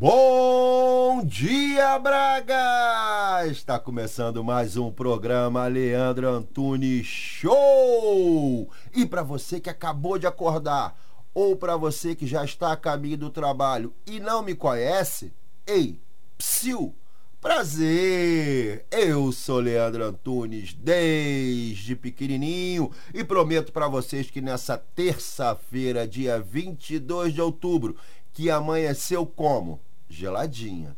Bom dia, Braga! Está começando mais um programa Leandro Antunes Show! E para você que acabou de acordar, ou para você que já está a caminho do trabalho e não me conhece, ei, psiu! Prazer! Eu sou Leandro Antunes desde pequenininho e prometo para vocês que nessa terça-feira, dia 22 de outubro, que amanheceu como? Geladinha.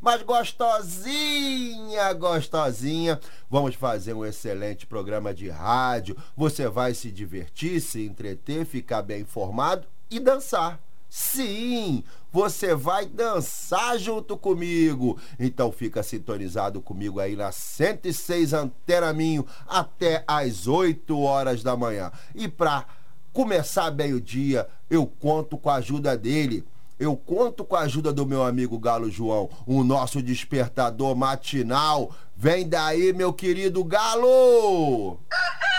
Mas gostosinha, gostosinha. Vamos fazer um excelente programa de rádio. Você vai se divertir, se entreter, ficar bem informado e dançar. Sim, você vai dançar junto comigo. Então fica sintonizado comigo aí na 106 Antena Minho até às 8 horas da manhã. E para começar bem o dia, eu conto com a ajuda dele eu conto com a ajuda do meu amigo Galo João, o nosso despertador matinal. Vem daí, meu querido Galo!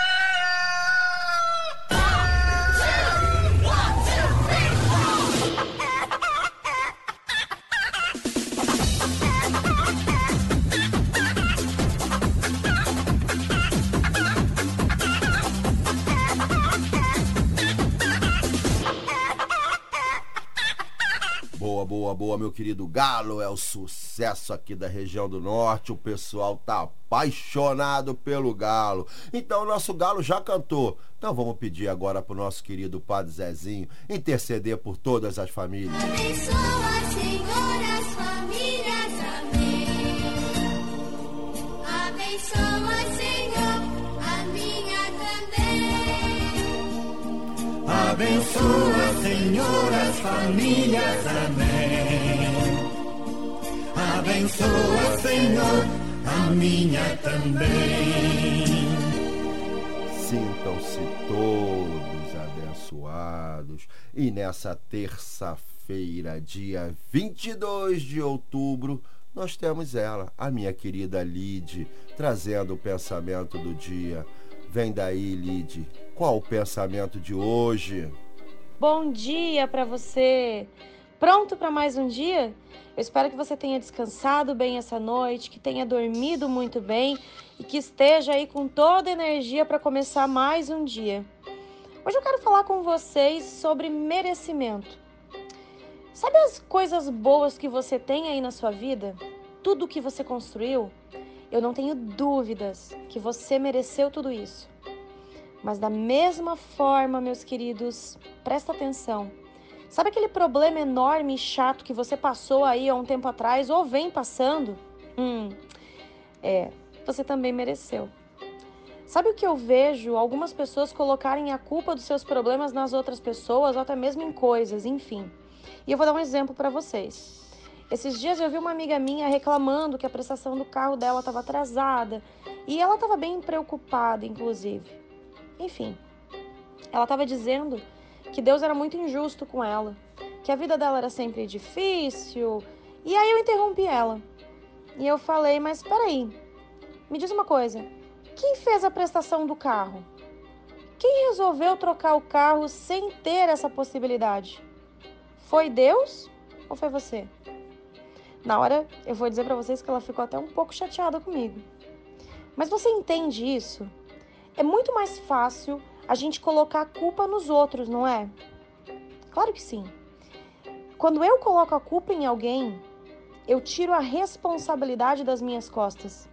meu querido Galo. É o sucesso aqui da região do norte. O pessoal tá apaixonado pelo Galo. Então, o nosso Galo já cantou. Então, vamos pedir agora pro nosso querido Padre Zezinho interceder por todas as famílias. Abençoa, Senhor, Abençoa, Senhor, as famílias. Amém. Abençoa, Senhor, a minha também. Sintam-se todos abençoados. E nessa terça-feira, dia 22 de outubro, nós temos ela, a minha querida Lide, trazendo o pensamento do dia. Vem daí, Lide. Qual o pensamento de hoje? Bom dia para você. Pronto para mais um dia? Eu espero que você tenha descansado bem essa noite, que tenha dormido muito bem e que esteja aí com toda a energia para começar mais um dia. Hoje eu quero falar com vocês sobre merecimento. Sabe as coisas boas que você tem aí na sua vida? Tudo que você construiu? Eu não tenho dúvidas que você mereceu tudo isso. Mas da mesma forma, meus queridos, presta atenção Sabe aquele problema enorme e chato que você passou aí há um tempo atrás ou vem passando? Hum, é, você também mereceu. Sabe o que eu vejo algumas pessoas colocarem a culpa dos seus problemas nas outras pessoas ou até mesmo em coisas, enfim. E eu vou dar um exemplo para vocês. Esses dias eu vi uma amiga minha reclamando que a prestação do carro dela estava atrasada e ela estava bem preocupada, inclusive. Enfim, ela estava dizendo que Deus era muito injusto com ela, que a vida dela era sempre difícil. E aí eu interrompi ela. E eu falei: Mas peraí, me diz uma coisa: quem fez a prestação do carro? Quem resolveu trocar o carro sem ter essa possibilidade? Foi Deus ou foi você? Na hora, eu vou dizer para vocês que ela ficou até um pouco chateada comigo. Mas você entende isso? É muito mais fácil a gente colocar a culpa nos outros, não é? Claro que sim. Quando eu coloco a culpa em alguém, eu tiro a responsabilidade das minhas costas.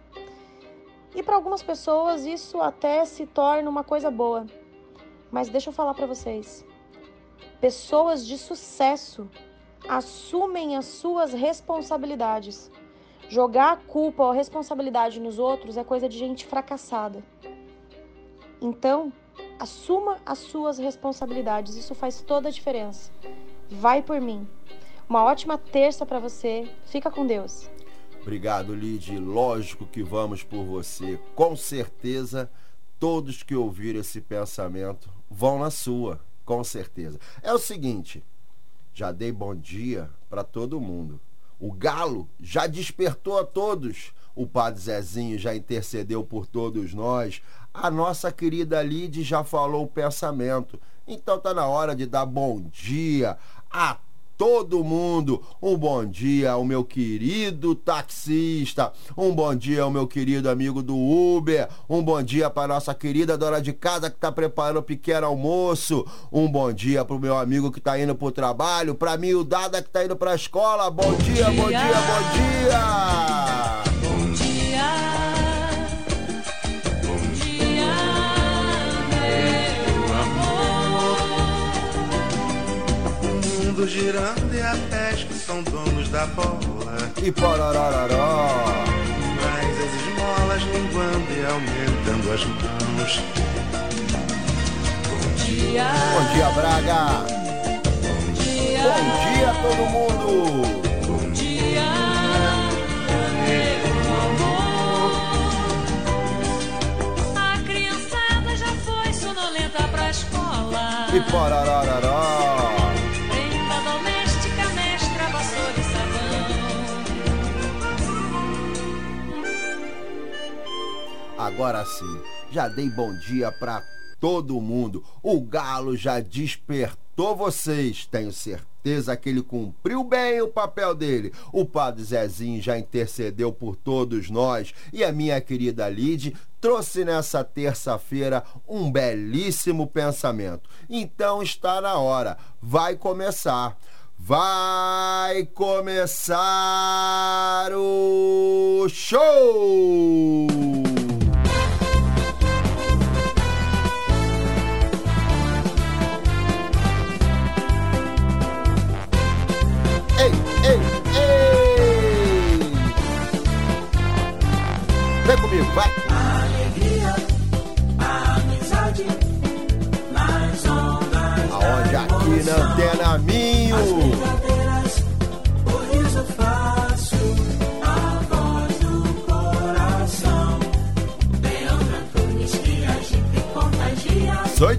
E para algumas pessoas isso até se torna uma coisa boa. Mas deixa eu falar para vocês. Pessoas de sucesso assumem as suas responsabilidades. Jogar a culpa ou a responsabilidade nos outros é coisa de gente fracassada. Então, Assuma as suas responsabilidades, isso faz toda a diferença. Vai por mim. Uma ótima terça para você. Fica com Deus. Obrigado, Lid. Lógico que vamos por você. Com certeza, todos que ouviram esse pensamento vão na sua. Com certeza. É o seguinte, já dei bom dia para todo mundo. O galo já despertou a todos. O Padre Zezinho já intercedeu por todos nós. A nossa querida Lid já falou o pensamento. Então tá na hora de dar bom dia a todo mundo. Um bom dia ao meu querido taxista. Um bom dia ao meu querido amigo do Uber. Um bom dia para nossa querida dona de casa que está preparando o pequeno almoço. Um bom dia para o meu amigo que está indo para o trabalho. Para mim, o Dada que está indo para a escola. Bom, bom dia, dia, bom dia. Bom dia. Girando e a pés que são donos da bola. E pororororó. Mas as esmolas linguando e aumentando as mãos. Bom dia. Bom dia, Braga. Bom dia. Bom dia todo mundo. Bom dia, meu amor. A criançada já foi sonolenta pra escola. E pororororó. Agora sim, já dei bom dia pra todo mundo. O galo já despertou vocês. Tenho certeza que ele cumpriu bem o papel dele. O padre Zezinho já intercedeu por todos nós. E a minha querida Lid trouxe nessa terça-feira um belíssimo pensamento. Então está na hora. Vai começar. Vai começar o show!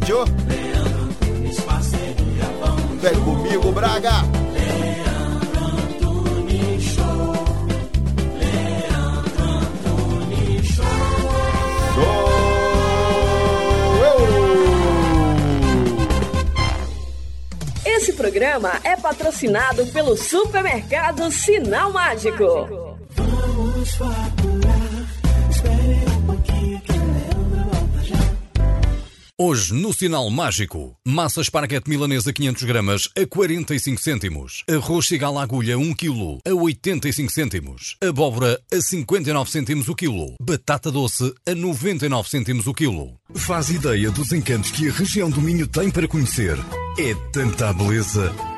Sou eu. Vem comigo, Braga! Sou eu! Esse programa é patrocinado pelo supermercado Sinal Mágico. Vamos faturar. Hoje, no Sinal Mágico, massa esparguete milanesa 500 gramas a 45 cêntimos, arroz cigala agulha 1 kg a 85 cêntimos, abóbora a 59 cêntimos o quilo, batata doce a 99 cêntimos o quilo. Faz ideia dos encantos que a região do Minho tem para conhecer. É tanta beleza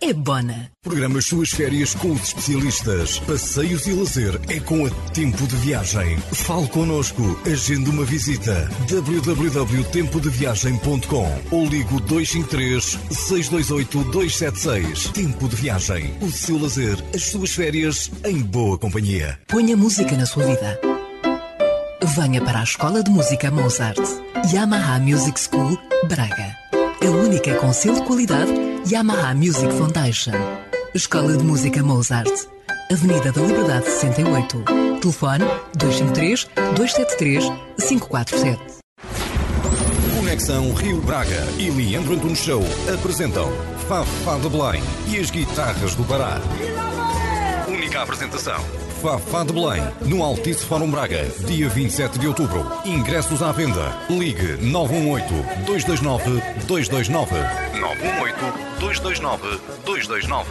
é Bona. Programa as suas férias com os especialistas. Passeios e lazer é com a Tempo de Viagem. Fale connosco. Agende uma visita. www.tempodeviagem.com ou ligo 253 628 276. Tempo de Viagem. O seu lazer, as suas férias em boa companhia. Ponha música na sua vida. Venha para a Escola de Música Mozart. Yamaha Music School, Braga. A única com selo de qualidade Yamaha Music Foundation. Escola de Música Mozart. Avenida da Liberdade 68. Telefone 253 273 547. Conexão Rio Braga e Leandro Antunes Show apresentam Fafá de Belém e as guitarras do Pará. Única apresentação. Fafá de Belém, no Altice Fórum Braga, dia 27 de outubro. Ingressos à venda. Ligue 918-229-229. 918-229-229.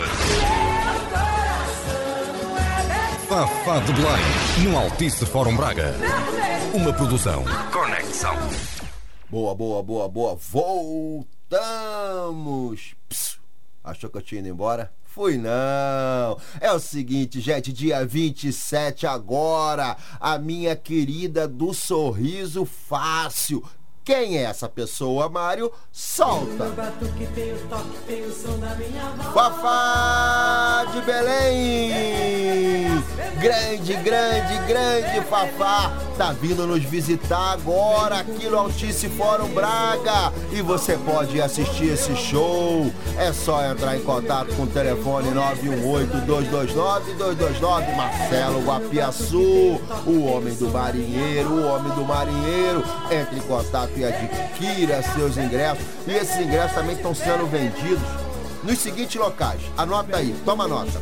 Fafá de Belém, no Altice Fórum Braga. Uma produção. Conexão. Boa, boa, boa, boa. Voltamos. Pss, achou que eu tinha ido embora? Fui não. É o seguinte, gente, dia 27 agora, a minha querida do sorriso fácil. Quem é essa pessoa, Mário? Solta. Fafá de Belém. Grande, grande, grande Fafá. Tá vindo nos visitar agora aqui no Altice Fórum Braga. E você pode assistir esse show. É só entrar em contato com o telefone 918-229-229. Marcelo Guapiaçu, o homem do marinheiro, o homem do marinheiro. Entre em contato e adquira seus ingressos. E esses ingressos também estão sendo vendidos nos seguintes locais. Anota aí, toma nota.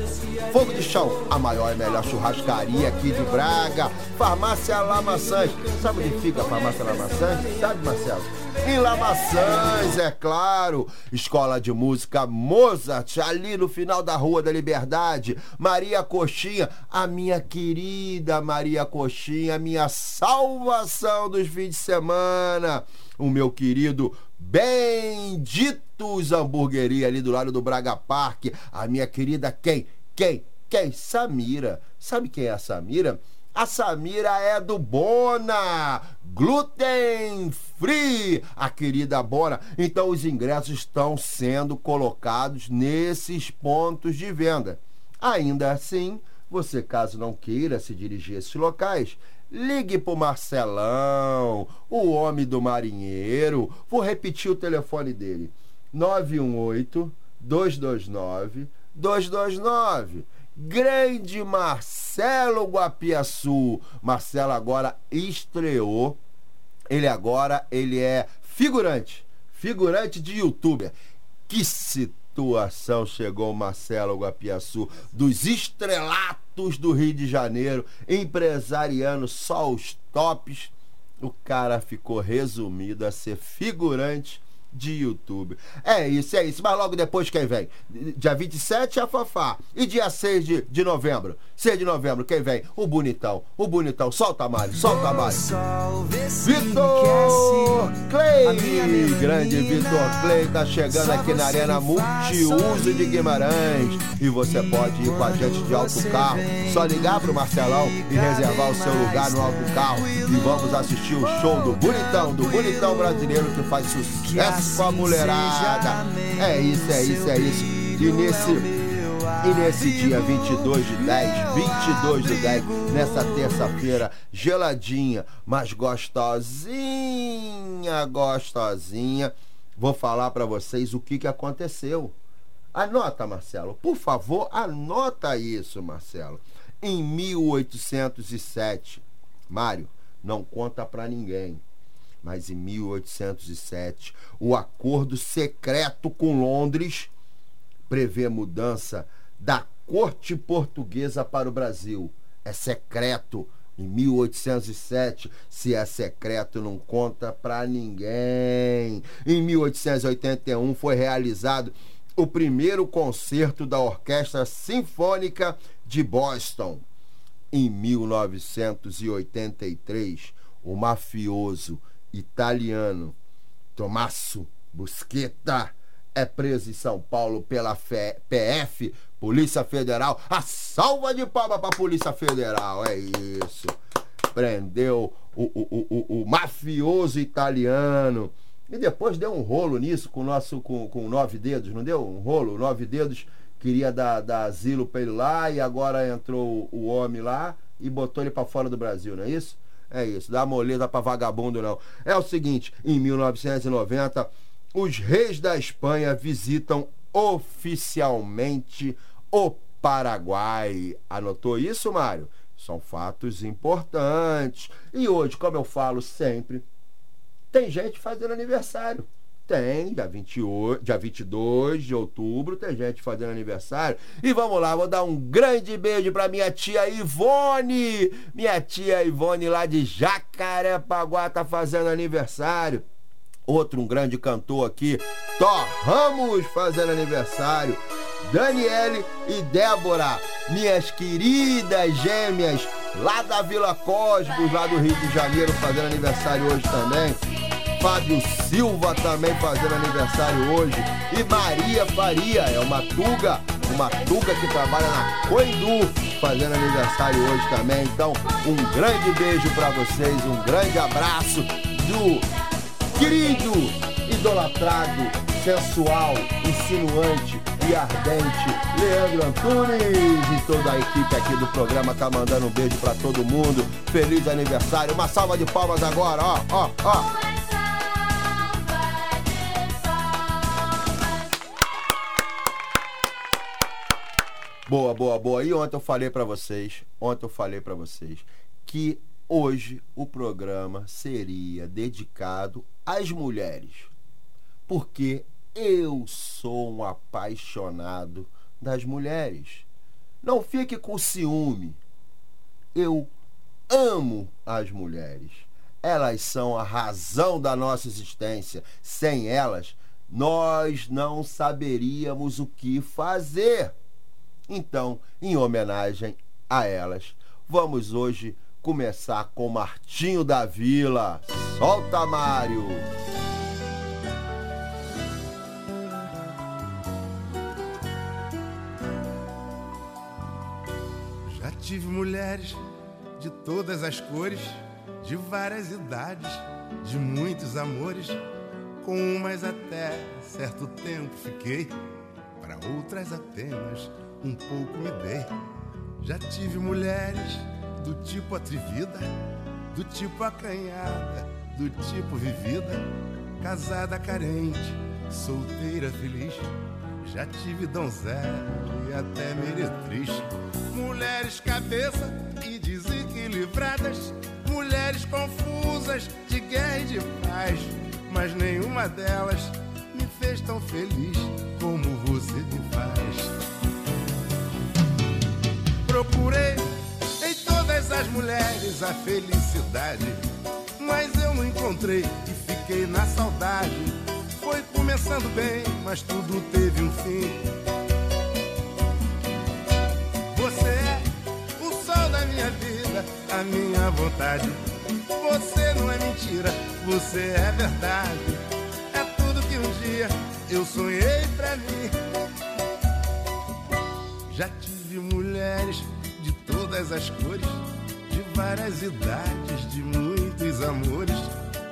Fogo de Chão, a maior e melhor churrascaria aqui de Braga. Farmácia Lamaçãs. Sabe onde fica a Farmácia Lamaçãs? Sabe, Marcelo? Em Lamaçãs, é claro. Escola de Música Mozart, ali no final da Rua da Liberdade. Maria Coxinha, a minha querida Maria Coxinha, minha salvação dos fins de semana. O meu querido Benditos Hamburgueria ali do lado do Braga Park. A minha querida quem? Quem? Quem? Samira. Sabe quem é a Samira? A Samira é do Bona, gluten free, a querida Bona. Então os ingressos estão sendo colocados nesses pontos de venda. Ainda assim, você caso não queira se dirigir a esses locais, ligue pro Marcelão, o homem do marinheiro. Vou repetir o telefone dele: 918 229 229. Grande Marcelo Guapiaçu. Marcelo agora estreou. Ele agora ele é figurante, figurante de youtuber. Que situação chegou o Marcelo Guapiaçu dos estrelatos do Rio de Janeiro, empresariando só os tops. O cara ficou resumido a ser figurante de YouTube. É isso, é isso. Mas logo depois quem vem? Dia 27 a Fafá. E dia 6 de, de novembro? 6 de novembro, quem vem? O Bonitão. O Bonitão. Solta, Mário. Solta, Mário. Vitor Clay. Grande Vitor Clay tá chegando aqui na Arena Multiuso de Guimarães. E você pode ir com a gente de autocarro. Só ligar pro Marcelão e reservar o seu lugar no autocarro. E vamos assistir o show do Bonitão, do Bonitão brasileiro que faz sucesso com a mulherada. É isso, é isso, é isso. E nesse, e nesse dia 22 de 10, 22 de 10, nessa terça-feira, geladinha, mas gostosinha, gostosinha, vou falar pra vocês o que, que aconteceu. Anota, Marcelo. Por favor, anota isso, Marcelo. Em 1807, Mário, não conta pra ninguém mas em 1807, o acordo secreto com Londres prevê mudança da corte portuguesa para o Brasil. É secreto. Em 1807, se é secreto, não conta para ninguém. Em 1881 foi realizado o primeiro concerto da Orquestra Sinfônica de Boston. Em 1983, o mafioso italiano Tommaso Busquetta é preso em São Paulo pela PF, Polícia Federal. A salva de palma para a Polícia Federal, é isso. Prendeu o, o, o, o, mafioso italiano. E depois deu um rolo nisso com o nosso com, com nove dedos, não deu? Um rolo, nove dedos queria dar, dar asilo para ele lá e agora entrou o homem lá e botou ele para fora do Brasil, não é isso? É isso, dá moleza pra vagabundo não. É o seguinte, em 1990, os reis da Espanha visitam oficialmente o Paraguai. Anotou isso, Mário? São fatos importantes. E hoje, como eu falo sempre, tem gente fazendo aniversário. Tem, dia, 28, dia 22 de outubro, tem gente fazendo aniversário. E vamos lá, vou dar um grande beijo pra minha tia Ivone. Minha tia Ivone lá de Jacarepaguá tá fazendo aniversário. Outro um grande cantor aqui, Thor Ramos fazendo aniversário. Daniele e Débora, minhas queridas gêmeas, lá da Vila Cosmos, lá do Rio de Janeiro, fazendo aniversário hoje também. Fábio Silva também fazendo aniversário hoje. E Maria Faria, é uma tuga, uma tuga que trabalha na Coindu, fazendo aniversário hoje também. Então, um grande beijo pra vocês, um grande abraço do querido, idolatrado, sensual, insinuante e ardente Leandro Antunes e toda a equipe aqui do programa tá mandando um beijo pra todo mundo. Feliz aniversário. Uma salva de palmas agora, ó, ó, ó. Boa, boa, boa. E ontem eu falei pra vocês, ontem eu falei pra vocês que hoje o programa seria dedicado às mulheres. Porque eu sou um apaixonado das mulheres. Não fique com ciúme. Eu amo as mulheres. Elas são a razão da nossa existência. Sem elas, nós não saberíamos o que fazer. Então, em homenagem a elas, vamos hoje começar com Martinho da Vila. Solta, Mário! Já tive mulheres de todas as cores, de várias idades, de muitos amores. Com umas até certo tempo fiquei, para outras apenas um pouco me dei. Já tive mulheres do tipo atrevida, do tipo acanhada, do tipo vivida, casada carente, solteira feliz. Já tive donzela e até meretriz. Mulheres cabeça e desequilibradas, mulheres confusas de guerra e de paz. Mas nenhuma delas me fez tão feliz como você me faz. Procurei em todas as mulheres a felicidade, mas eu não encontrei e fiquei na saudade. Foi começando bem, mas tudo teve um fim. Você é o sol da minha vida, a minha vontade. Você não é mentira, você é verdade. É tudo que um dia eu sonhei pra mim. Já tive mulheres de todas as cores, de várias idades, de muitos amores.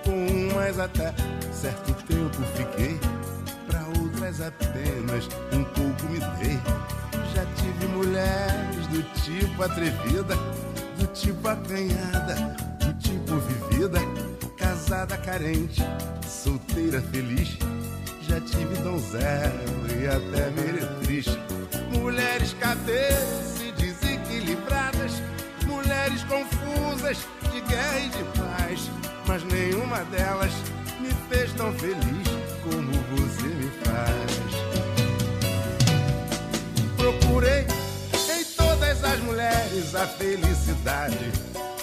Com umas até certo tempo fiquei, pra outras apenas um pouco me dei. Já tive mulheres do tipo atrevida, do tipo acanhada, do tipo vivida, casada carente, solteira feliz. Já tive donzela e até meretriz. Mulheres cabeça e desequilibradas, mulheres confusas de guerra e de paz. Mas nenhuma delas me fez tão feliz como você me faz. Procurei em todas as mulheres a felicidade,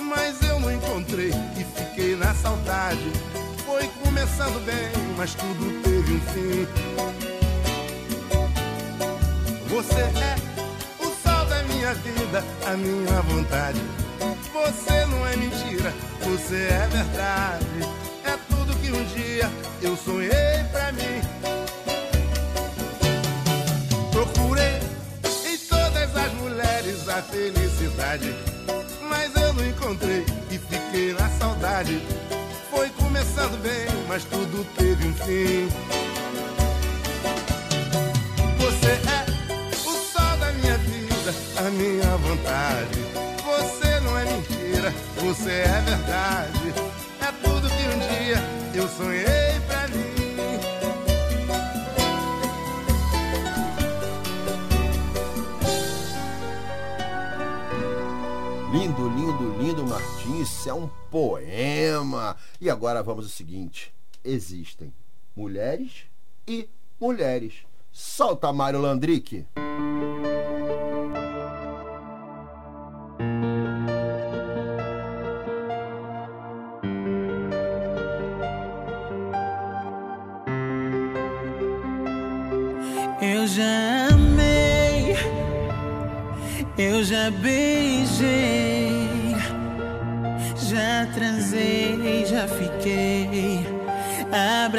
mas eu não encontrei e fiquei na saudade. Foi começando bem, mas tudo teve um fim. Você é o sol da minha vida, a minha vontade. Você não é mentira, você é verdade. É tudo que um dia eu sonhei pra mim. Procurei em todas as mulheres a felicidade, mas eu não encontrei e fiquei na saudade. Foi começando bem, mas tudo teve um fim. A minha vontade. Você não é mentira, você é verdade. É tudo que um dia eu sonhei pra mim. Lindo, lindo, lindo, Martim. Isso é um poema. E agora vamos ao seguinte: existem mulheres e mulheres. Solta Mário Landrick.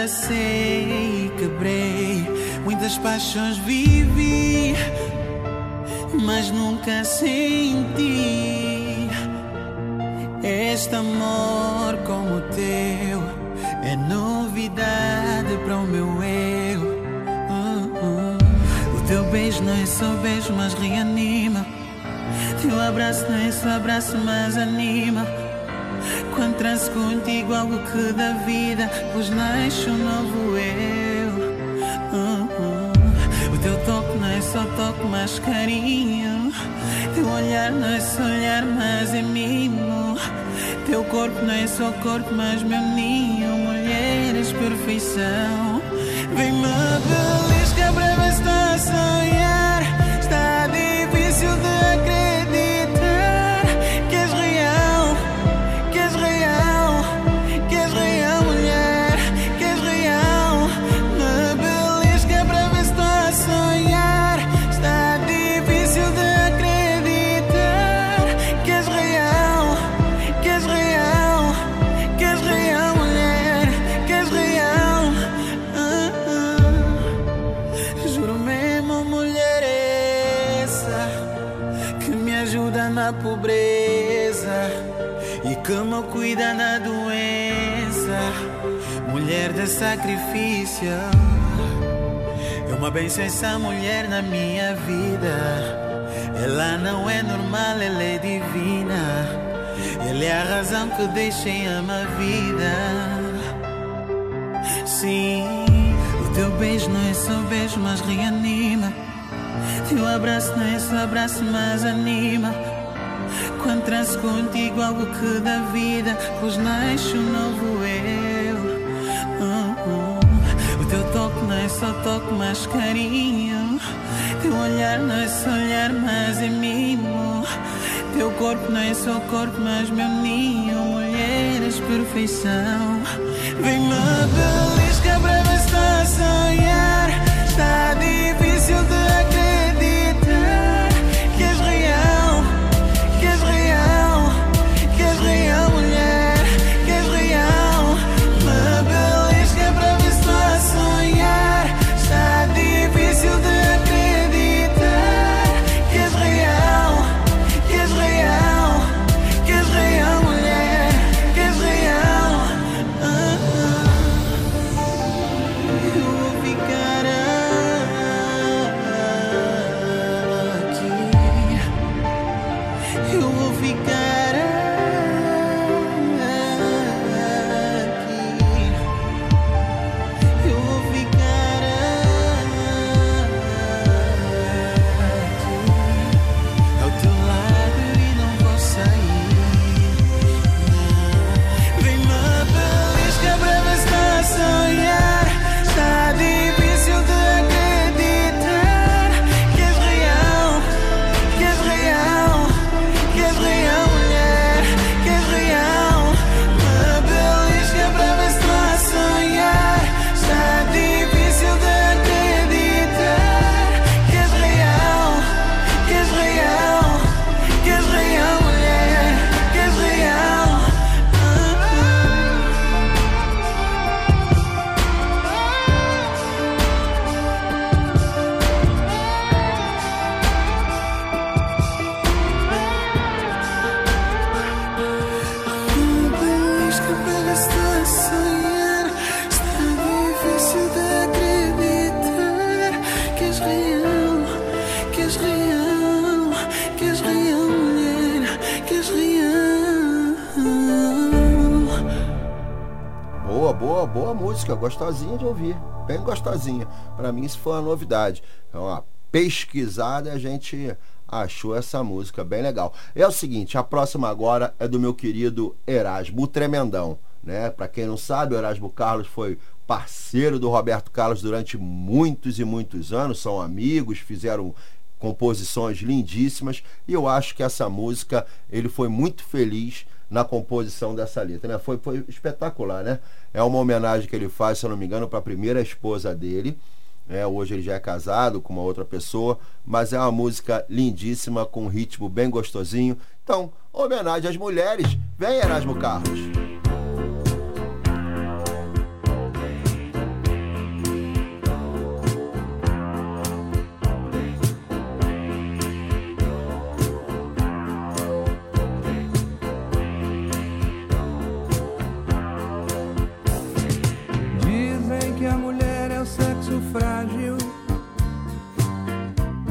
Abracei e quebrei, muitas paixões vivi, mas nunca senti este amor como o teu. É novidade para o meu eu. Uh, uh. O teu beijo não é só beijo, mas reanima. Teu abraço não é só abraço, mas anima. Transo contigo, algo que dá vida, pois nasce um novo eu. Uh, uh. O teu toque não é só toque, mas carinho. Teu olhar não é só olhar, mas é mimo. Teu corpo não é só corpo, mas meu ninho. Mulher, és perfeição. Vem-me belisca pra ver me cuida na doença. Mulher de sacrifício. É uma benção essa mulher na minha vida. Ela não é normal, ela é divina. Ela é a razão que deixa em ama vida. Sim, o teu beijo não é só beijo, mas reanima. Teu abraço não é só abraço, mas anima. Transo contigo, algo que dá vida, pois nasce um novo eu. Uh, uh. O teu toque não é só toque, mas carinho. Teu olhar não é só olhar, mas é mimo. Teu corpo não é só corpo, mas meu ninho. Mulher, és perfeição. Vem-me belisca pra ver se a sonhar. Está difícil de gostosinha de ouvir, bem gostosinha. Pra mim isso foi uma novidade. Então, ó, pesquisada a gente achou essa música bem legal. É o seguinte, a próxima agora é do meu querido Erasmo Tremendão, né? Para quem não sabe, o Erasmo Carlos foi parceiro do Roberto Carlos durante muitos e muitos anos, são amigos, fizeram composições lindíssimas e eu acho que essa música ele foi muito feliz na composição dessa letra, né? Foi, foi espetacular, né? É uma homenagem que ele faz, se eu não me engano, para a primeira esposa dele. É, hoje ele já é casado com uma outra pessoa, mas é uma música lindíssima, com um ritmo bem gostosinho. Então, homenagem às mulheres. Vem, Erasmo Carlos.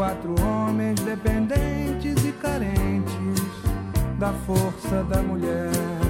Quatro homens dependentes e carentes da força da mulher.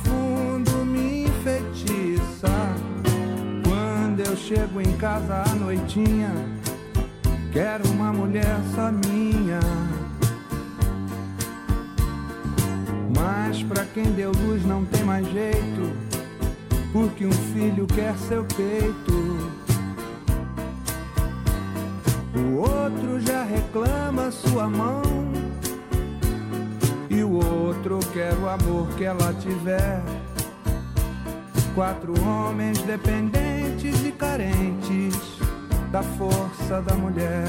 chego em casa à noitinha, quero uma mulher só minha. Mas pra quem deu luz não tem mais jeito, porque um filho quer seu peito. O outro já reclama sua mão. E o outro quer o amor que ela tiver. Quatro homens dependentes e carentes da força da. Mulher,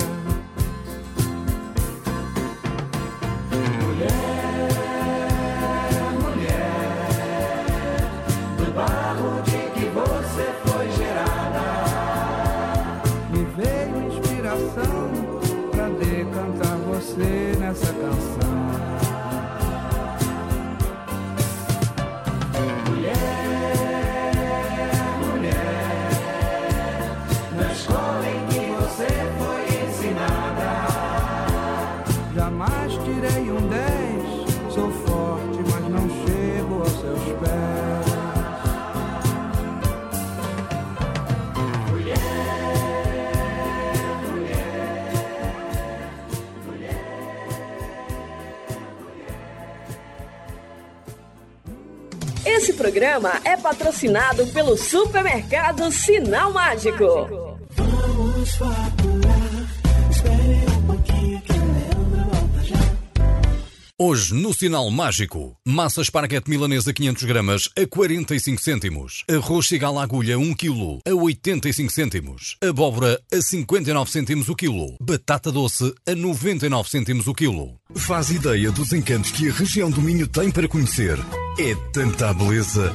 Esse programa é patrocinado pelo supermercado Sinal Mágico. Vamos Hoje, no Sinal Mágico, massa esparguete milanesa 500 gramas a 45 cêntimos. Arroz cigala agulha 1 kg a 85 cêntimos. Abóbora a 59 cêntimos o quilo. Batata doce a 99 cêntimos o quilo. Faz ideia dos encantos que a região do Minho tem para conhecer. É tanta beleza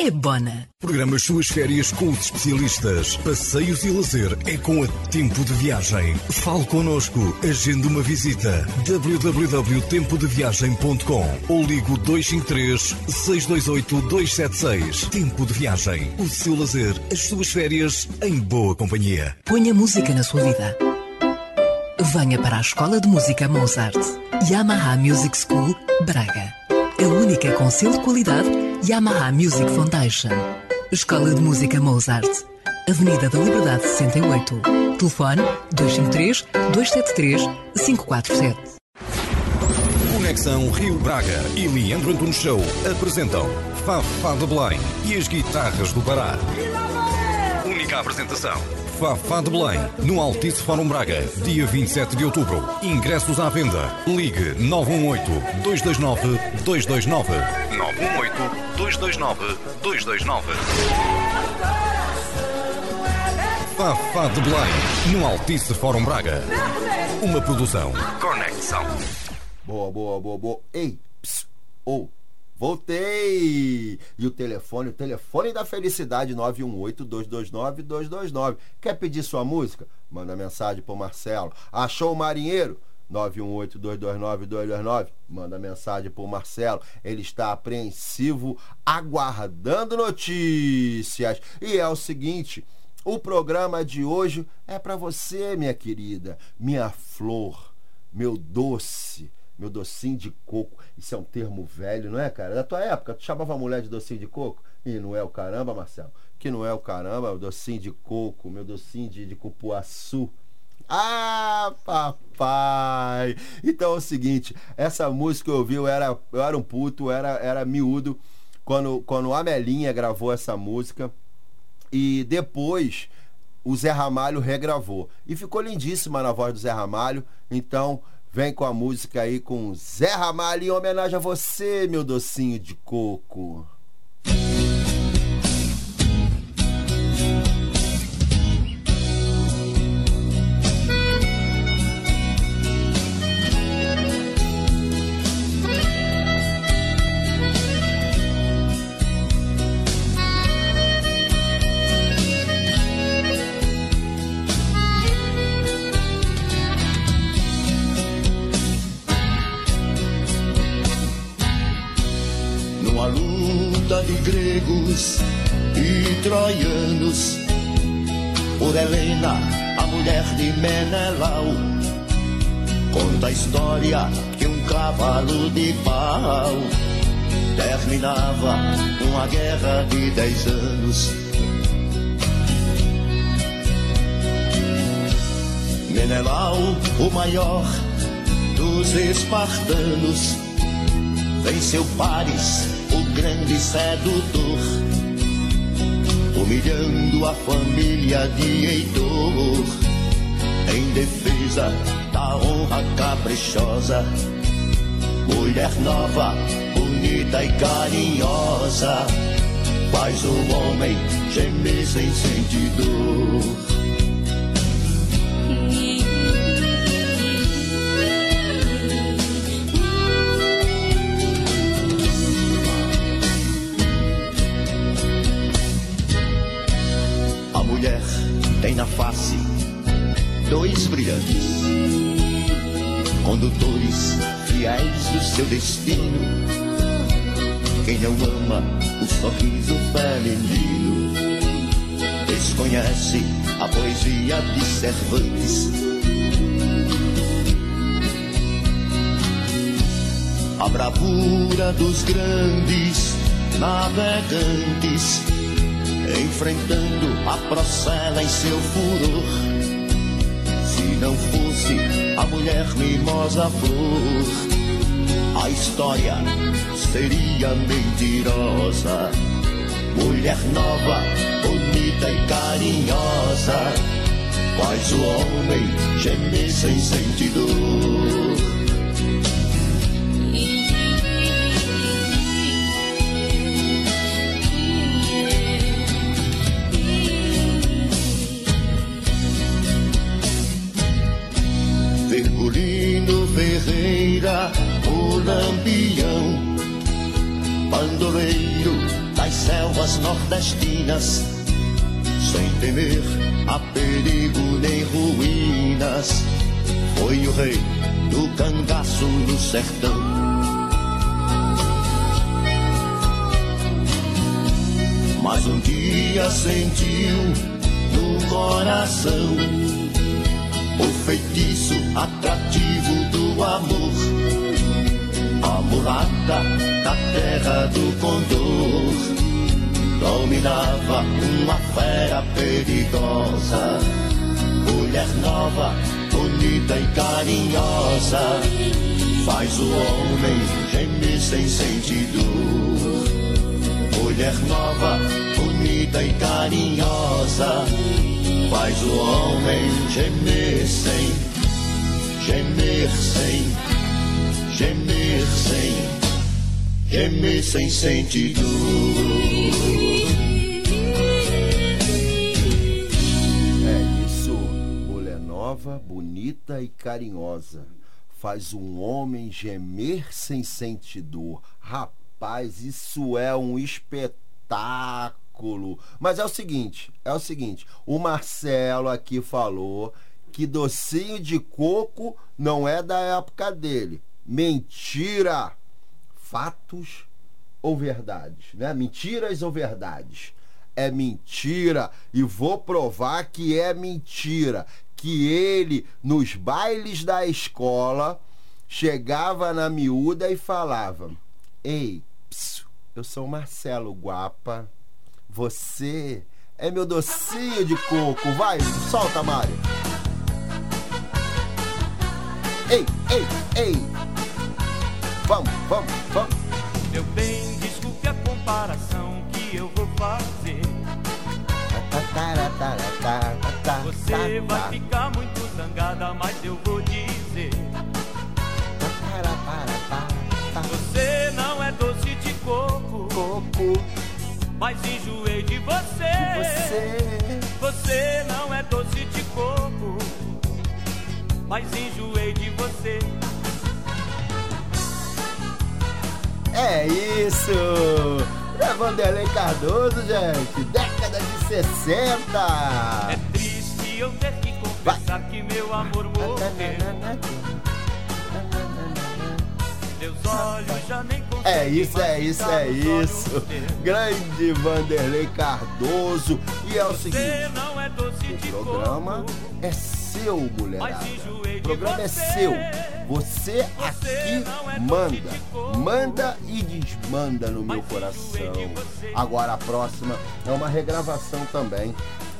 é Bona. Programa as suas férias com os especialistas. Passeios e lazer é com a Tempo de Viagem. Fale connosco. Agende uma visita. www.tempodeviagem.com ou ligo 253 628 276. Tempo de Viagem. O seu lazer, as suas férias em boa companhia. Ponha música na sua vida. Venha para a Escola de Música Mozart. Yamaha Music School, Braga. A única com selo de qualidade Yamaha Music Foundation. Escola de Música Mozart. Avenida da Liberdade 68. Telefone 253 273 547. Conexão Rio Braga e Leandro Antunes Show apresentam Fafá de Belém e as guitarras do Pará. Única apresentação. Fafá de Belém, no Altice Fórum Braga, dia 27 de outubro. Ingressos à venda. Ligue 918-229-229. 918-229-229. Fafá de Belém, no Altice Fórum Braga. Uma produção. Conexão. Boa, boa, boa, boa. Ei, ps, ou, voltei! E o telefone, o telefone da felicidade, 918-229-229. Quer pedir sua música? Manda mensagem pro Marcelo. Achou o marinheiro? 918-229-229. Manda mensagem pro Marcelo. Ele está apreensivo, aguardando notícias. E é o seguinte. O programa de hoje é para você, minha querida, minha flor, meu doce, meu docinho de coco. Isso é um termo velho, não é, cara? Da tua época, tu chamava a mulher de docinho de coco? E não é o caramba, Marcelo? Que não é o caramba, o docinho de coco, meu docinho de, de cupuaçu. Ah, papai! Então é o seguinte, essa música eu ouvi, eu era, eu era um puto, era, era miúdo, quando, quando a Melinha gravou essa música. E depois o Zé Ramalho regravou. E ficou lindíssima na voz do Zé Ramalho. Então, vem com a música aí com Zé Ramalho em homenagem a você, meu docinho de coco. Troianos, por Helena, a mulher de Menelau, conta a história que um cavalo de pau terminava uma guerra de dez anos. Menelau, o maior dos espartanos, venceu Paris, o grande sedutor. Humilhando a família de Heitor, em defesa da honra caprichosa. Mulher nova, bonita e carinhosa, faz o homem gemer sem sentir dor. Face dois brilhantes, condutores fiéis do seu destino. Quem não ama o sorriso feminino desconhece a poesia de Cervantes. A bravura dos grandes navegantes enfrentando a procela em seu furor. Se não fosse a mulher mimosa flor, a história seria mentirosa. Mulher nova, bonita e carinhosa, faz o homem gemer sem sentir dor. Bandoleiro das selvas nordestinas, sem temer a perigo nem ruínas, foi o rei do cangaço no sertão. Mas um dia sentiu no coração o feitiço atrativo do amor. Mulata da terra do condor dominava uma fera perigosa. Mulher nova, bonita e carinhosa, faz o homem gemer sem sentido. Mulher nova, bonita e carinhosa, faz o homem gemer sem, gemer sem, gemer sem, gemer sem sentido. É isso. Mulher nova, bonita e carinhosa. Faz um homem gemer sem sentir dor. Rapaz, isso é um espetáculo. Mas é o seguinte, é o seguinte, o Marcelo aqui falou que docinho de coco não é da época dele. Mentira! Fatos ou verdades, né? Mentiras ou verdades? É mentira e vou provar que é mentira. Que ele nos bailes da escola chegava na miúda e falava: "Ei, psiu, eu sou Marcelo Guapa. Você é meu docinho de coco. Vai, solta, Mário. Ei, ei, ei. Vamos, vamos, vamos. Meu bem, desculpe a comparação que eu vou fazer. Você vai ficar muito zangada, mas eu vou dizer. Você não é doce de coco, coco. mas enjoei de você. Você não é doce de coco, mas enjoei de você. É isso! É Vanderlei Cardoso, gente. Década de 60. É triste eu ter que confessar que meu amor morreu. Olhos já nem É isso, é isso, é isso. Grande Vanderlei Cardoso. E é o seguinte: é de o programa é seu, mulherada. O programa é seu. Você aqui manda. Manda e desmanda no meu coração. Agora a próxima é uma regravação também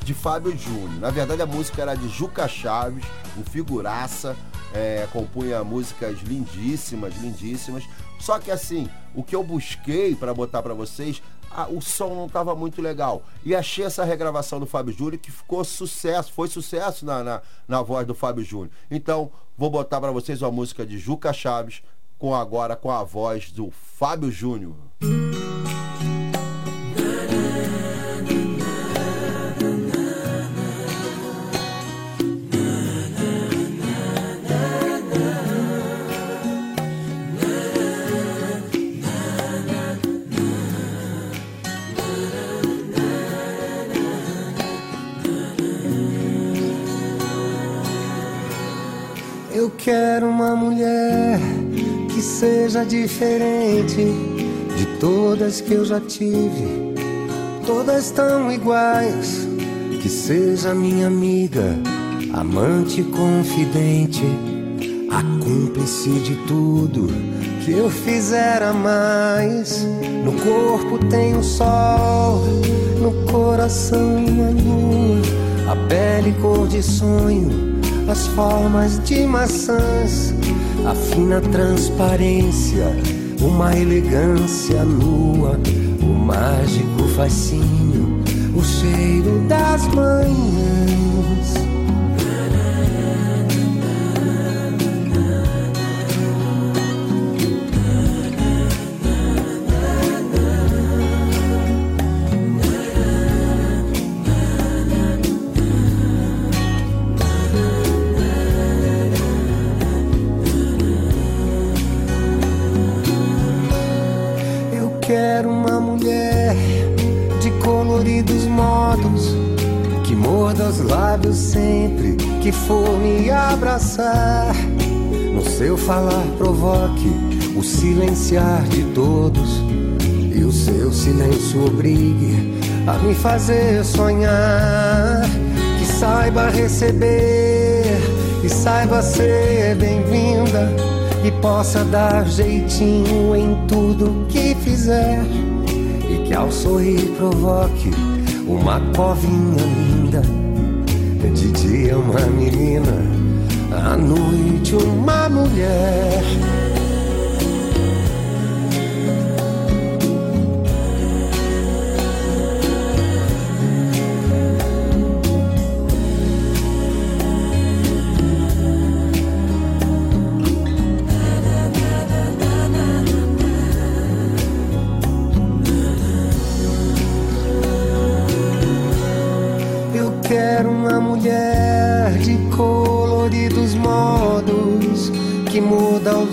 de Fábio Júnior. Na verdade, a música era de Juca Chaves, um figuraça, é, compunha músicas lindíssimas, lindíssimas. Só que assim, o que eu busquei para botar para vocês, ah, o som não estava muito legal. E achei essa regravação do Fábio Júnior que ficou sucesso, foi sucesso na, na, na voz do Fábio Júnior. Então, vou botar para vocês uma música de Juca Chaves, com agora com a voz do Fábio Júnior. Quero uma mulher que seja diferente de todas que eu já tive. Todas tão iguais, que seja minha amiga, amante confidente, a cúmplice de tudo que eu fizer a mais. No corpo tem o sol, no coração uma lua, a pele cor de sonho as formas de maçãs, a fina transparência, uma elegância nua, o mágico fascínio, o cheiro das manhãs. Coloridos modos que morda os lábios sempre que for me abraçar. No seu falar provoque o silenciar de todos e o seu silêncio obrigue a me fazer sonhar. Que saiba receber e saiba ser bem-vinda e possa dar jeitinho em tudo que fizer ao sorrir provoque uma covinha linda. De dia uma menina. À noite uma mulher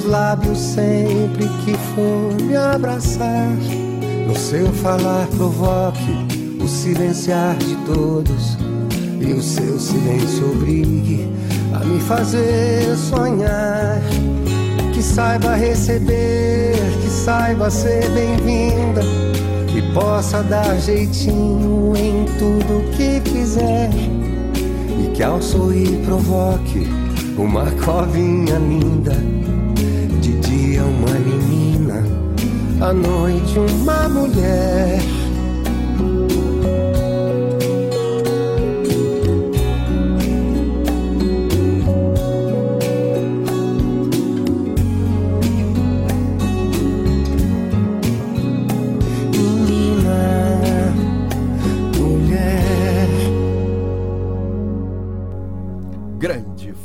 lábios sempre que for me abraçar. No seu falar provoque o silenciar de todos e o seu silêncio obrigue a me fazer sonhar. Que saiba receber, que saiba ser bem-vinda e possa dar jeitinho em tudo que fizer e que ao sorrir provoque uma covinha linda à noite uma mulher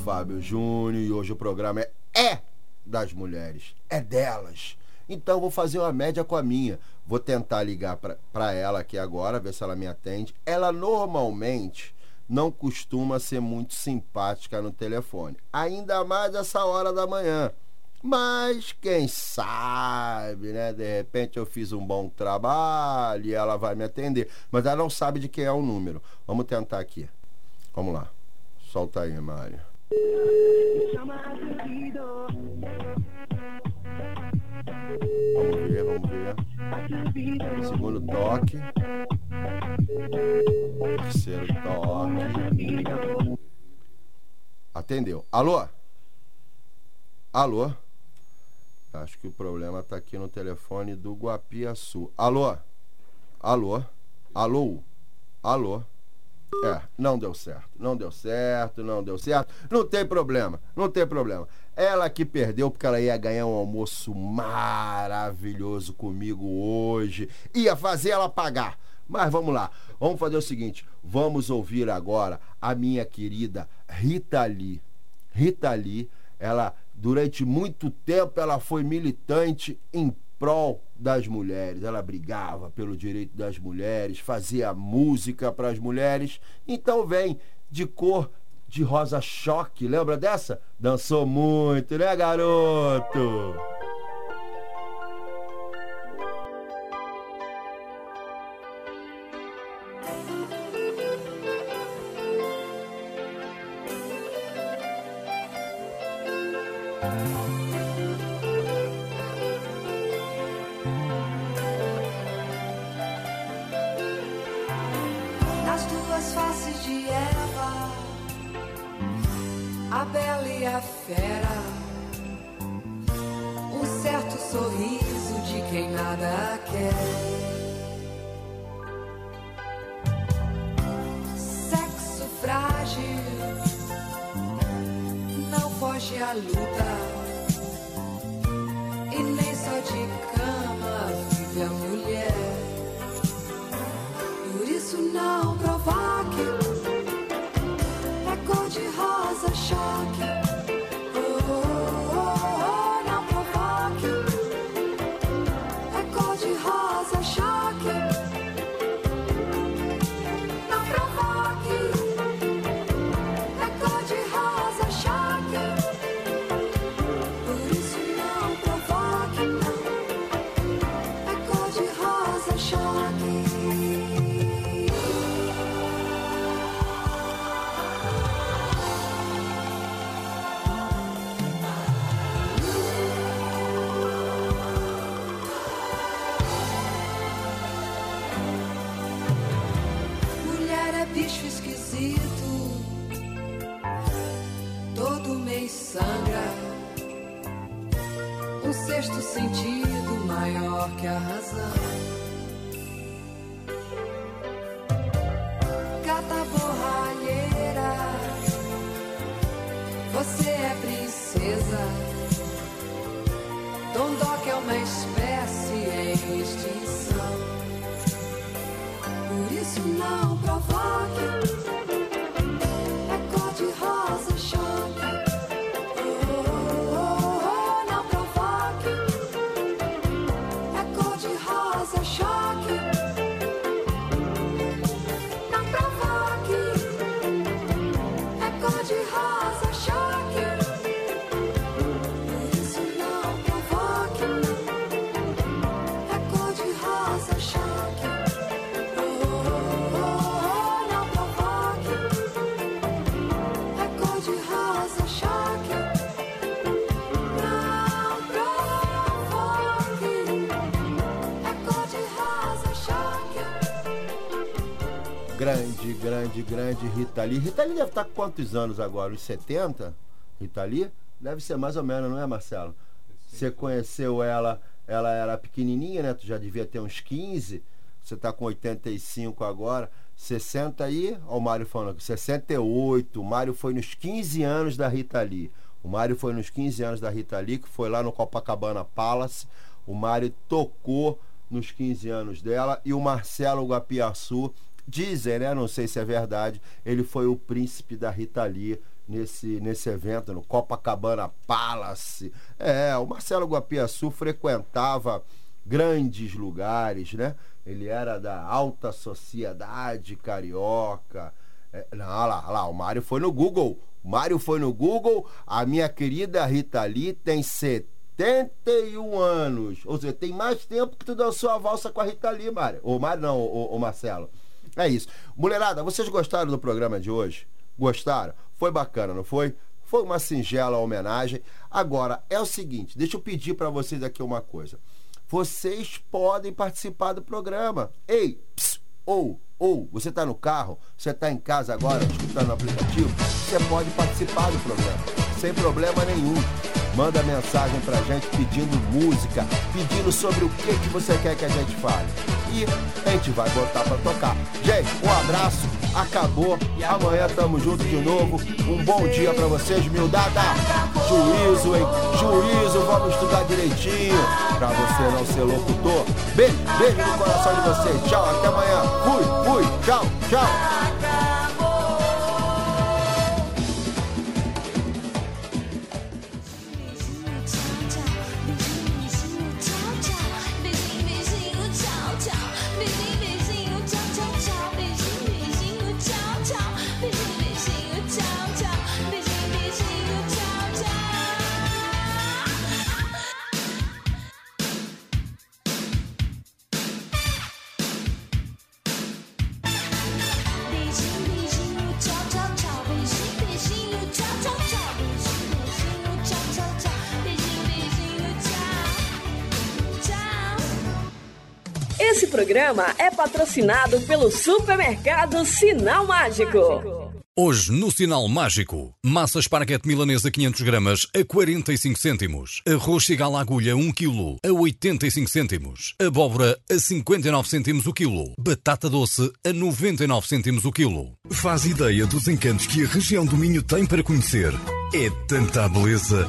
Fábio Júnior e hoje o programa é, é das mulheres, é delas. Então vou fazer uma média com a minha. Vou tentar ligar para ela aqui agora, ver se ela me atende. Ela normalmente não costuma ser muito simpática no telefone, ainda mais essa hora da manhã. Mas quem sabe, né? De repente eu fiz um bom trabalho e ela vai me atender. Mas ela não sabe de quem é o número. Vamos tentar aqui. Vamos lá. Solta aí, Mário. Vamos ver, vamos ver. Segundo toque. Terceiro toque. Atendeu. Alô? Alô? Acho que o problema tá aqui no telefone do Guapiaçu. Alô? Alô? Alô? Alô? É, não deu certo. Não deu certo, não deu certo. Não tem problema, não tem problema. Ela que perdeu porque ela ia ganhar um almoço maravilhoso comigo hoje. Ia fazer ela pagar. Mas vamos lá, vamos fazer o seguinte: vamos ouvir agora a minha querida Rita Lee. Rita Lee, ela durante muito tempo ela foi militante em prol das mulheres. Ela brigava pelo direito das mulheres, fazia música para as mulheres. Então vem de cor de rosa choque, lembra dessa? Dançou muito, né, garoto? Rita Lee. Deve estar com quantos anos agora? Uns 70? Rita Lee? Deve ser mais ou menos, não é, Marcelo? Você conheceu ela, ela era pequenininha, né? Tu já devia ter uns 15. Você tá com 85 agora. 60 aí, ó o Mário falando aqui, 68. O Mário foi nos 15 anos da Rita Lee. O Mário foi nos 15 anos da Rita Lee, que foi lá no Copacabana Palace. O Mário tocou nos 15 anos dela e o Marcelo Guapiaçu, dizem, né? Não sei se é verdade, ele foi o príncipe da Rita Lee nesse, nesse evento, no Copacabana Palace. É, o Marcelo Guapiaçu frequentava grandes lugares, né? Ele era da alta sociedade carioca. É, não, lá, lá, o Mário foi no Google. O Mário foi no Google. A minha querida Rita Lee tem 71 anos. Ou seja, tem mais tempo que tu dançou a valsa com a Rita Lee, Mário. O Mário não, o, o Marcelo. É isso. Mulherada, vocês gostaram do programa de hoje? Gostaram? Foi bacana, não foi? Foi uma singela homenagem. Agora, é o seguinte, deixa eu pedir para vocês aqui uma coisa. Vocês podem participar do programa. Ei, ps, ou, ou, você está no carro, você está em casa agora, escutando o aplicativo, você pode participar do programa, sem problema nenhum. Manda mensagem pra gente pedindo música, pedindo sobre o que, que você quer que a gente fale. E a gente vai botar pra tocar. Gente, um abraço, acabou. Amanhã tamo junto de novo. Um bom dia pra vocês, miudada. Juízo, hein? Juízo, vamos estudar direitinho pra você não ser locutor. Beijo, beijo no coração de vocês. Tchau, até amanhã. Fui, fui, tchau, tchau. Programa é patrocinado pelo supermercado Sinal Mágico. Hoje, no Sinal Mágico, massa esparguete milanesa 500 gramas a 45 cêntimos. Arroz cigala agulha 1 kg a 85 cêntimos. Abóbora a 59 cêntimos o quilo. Batata doce a 99 cêntimos o quilo. Faz ideia dos encantos que a região do Minho tem para conhecer. É tanta beleza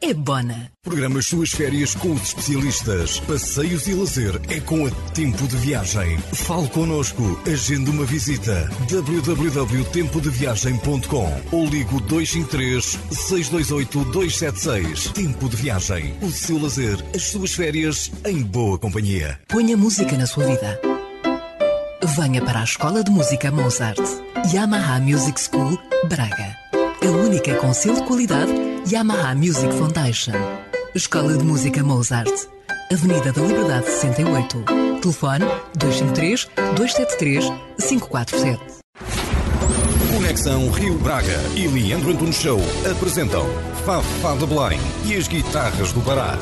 é Bona. Programa as suas férias com os especialistas. Passeios e lazer é com a Tempo de Viagem. Fale connosco. Agende uma visita. www.tempodeviagem.com ou ligo 253 628 276. Tempo de Viagem. O seu lazer, as suas férias em boa companhia. Ponha música na sua vida. Venha para a Escola de Música Mozart. Yamaha Music School, Braga. A única com selo de qualidade Yamaha Music Foundation. Escola de Música Mozart. Avenida da Liberdade 68. Telefone 253 273 547. Conexão Rio Braga e Leandro Antunes Show apresentam Fafá de Belém e as guitarras do Pará.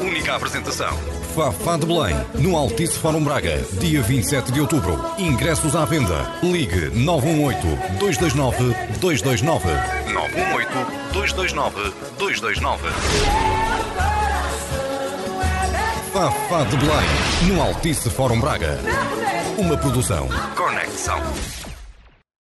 Única apresentação. Fafá de Belém, no Altice Fórum Braga, dia 27 de outubro. Ingressos à venda. Ligue 918-229-229. 918-229-229. Fafá de Belém, no Altice Fórum Braga. Uma produção. Conexão.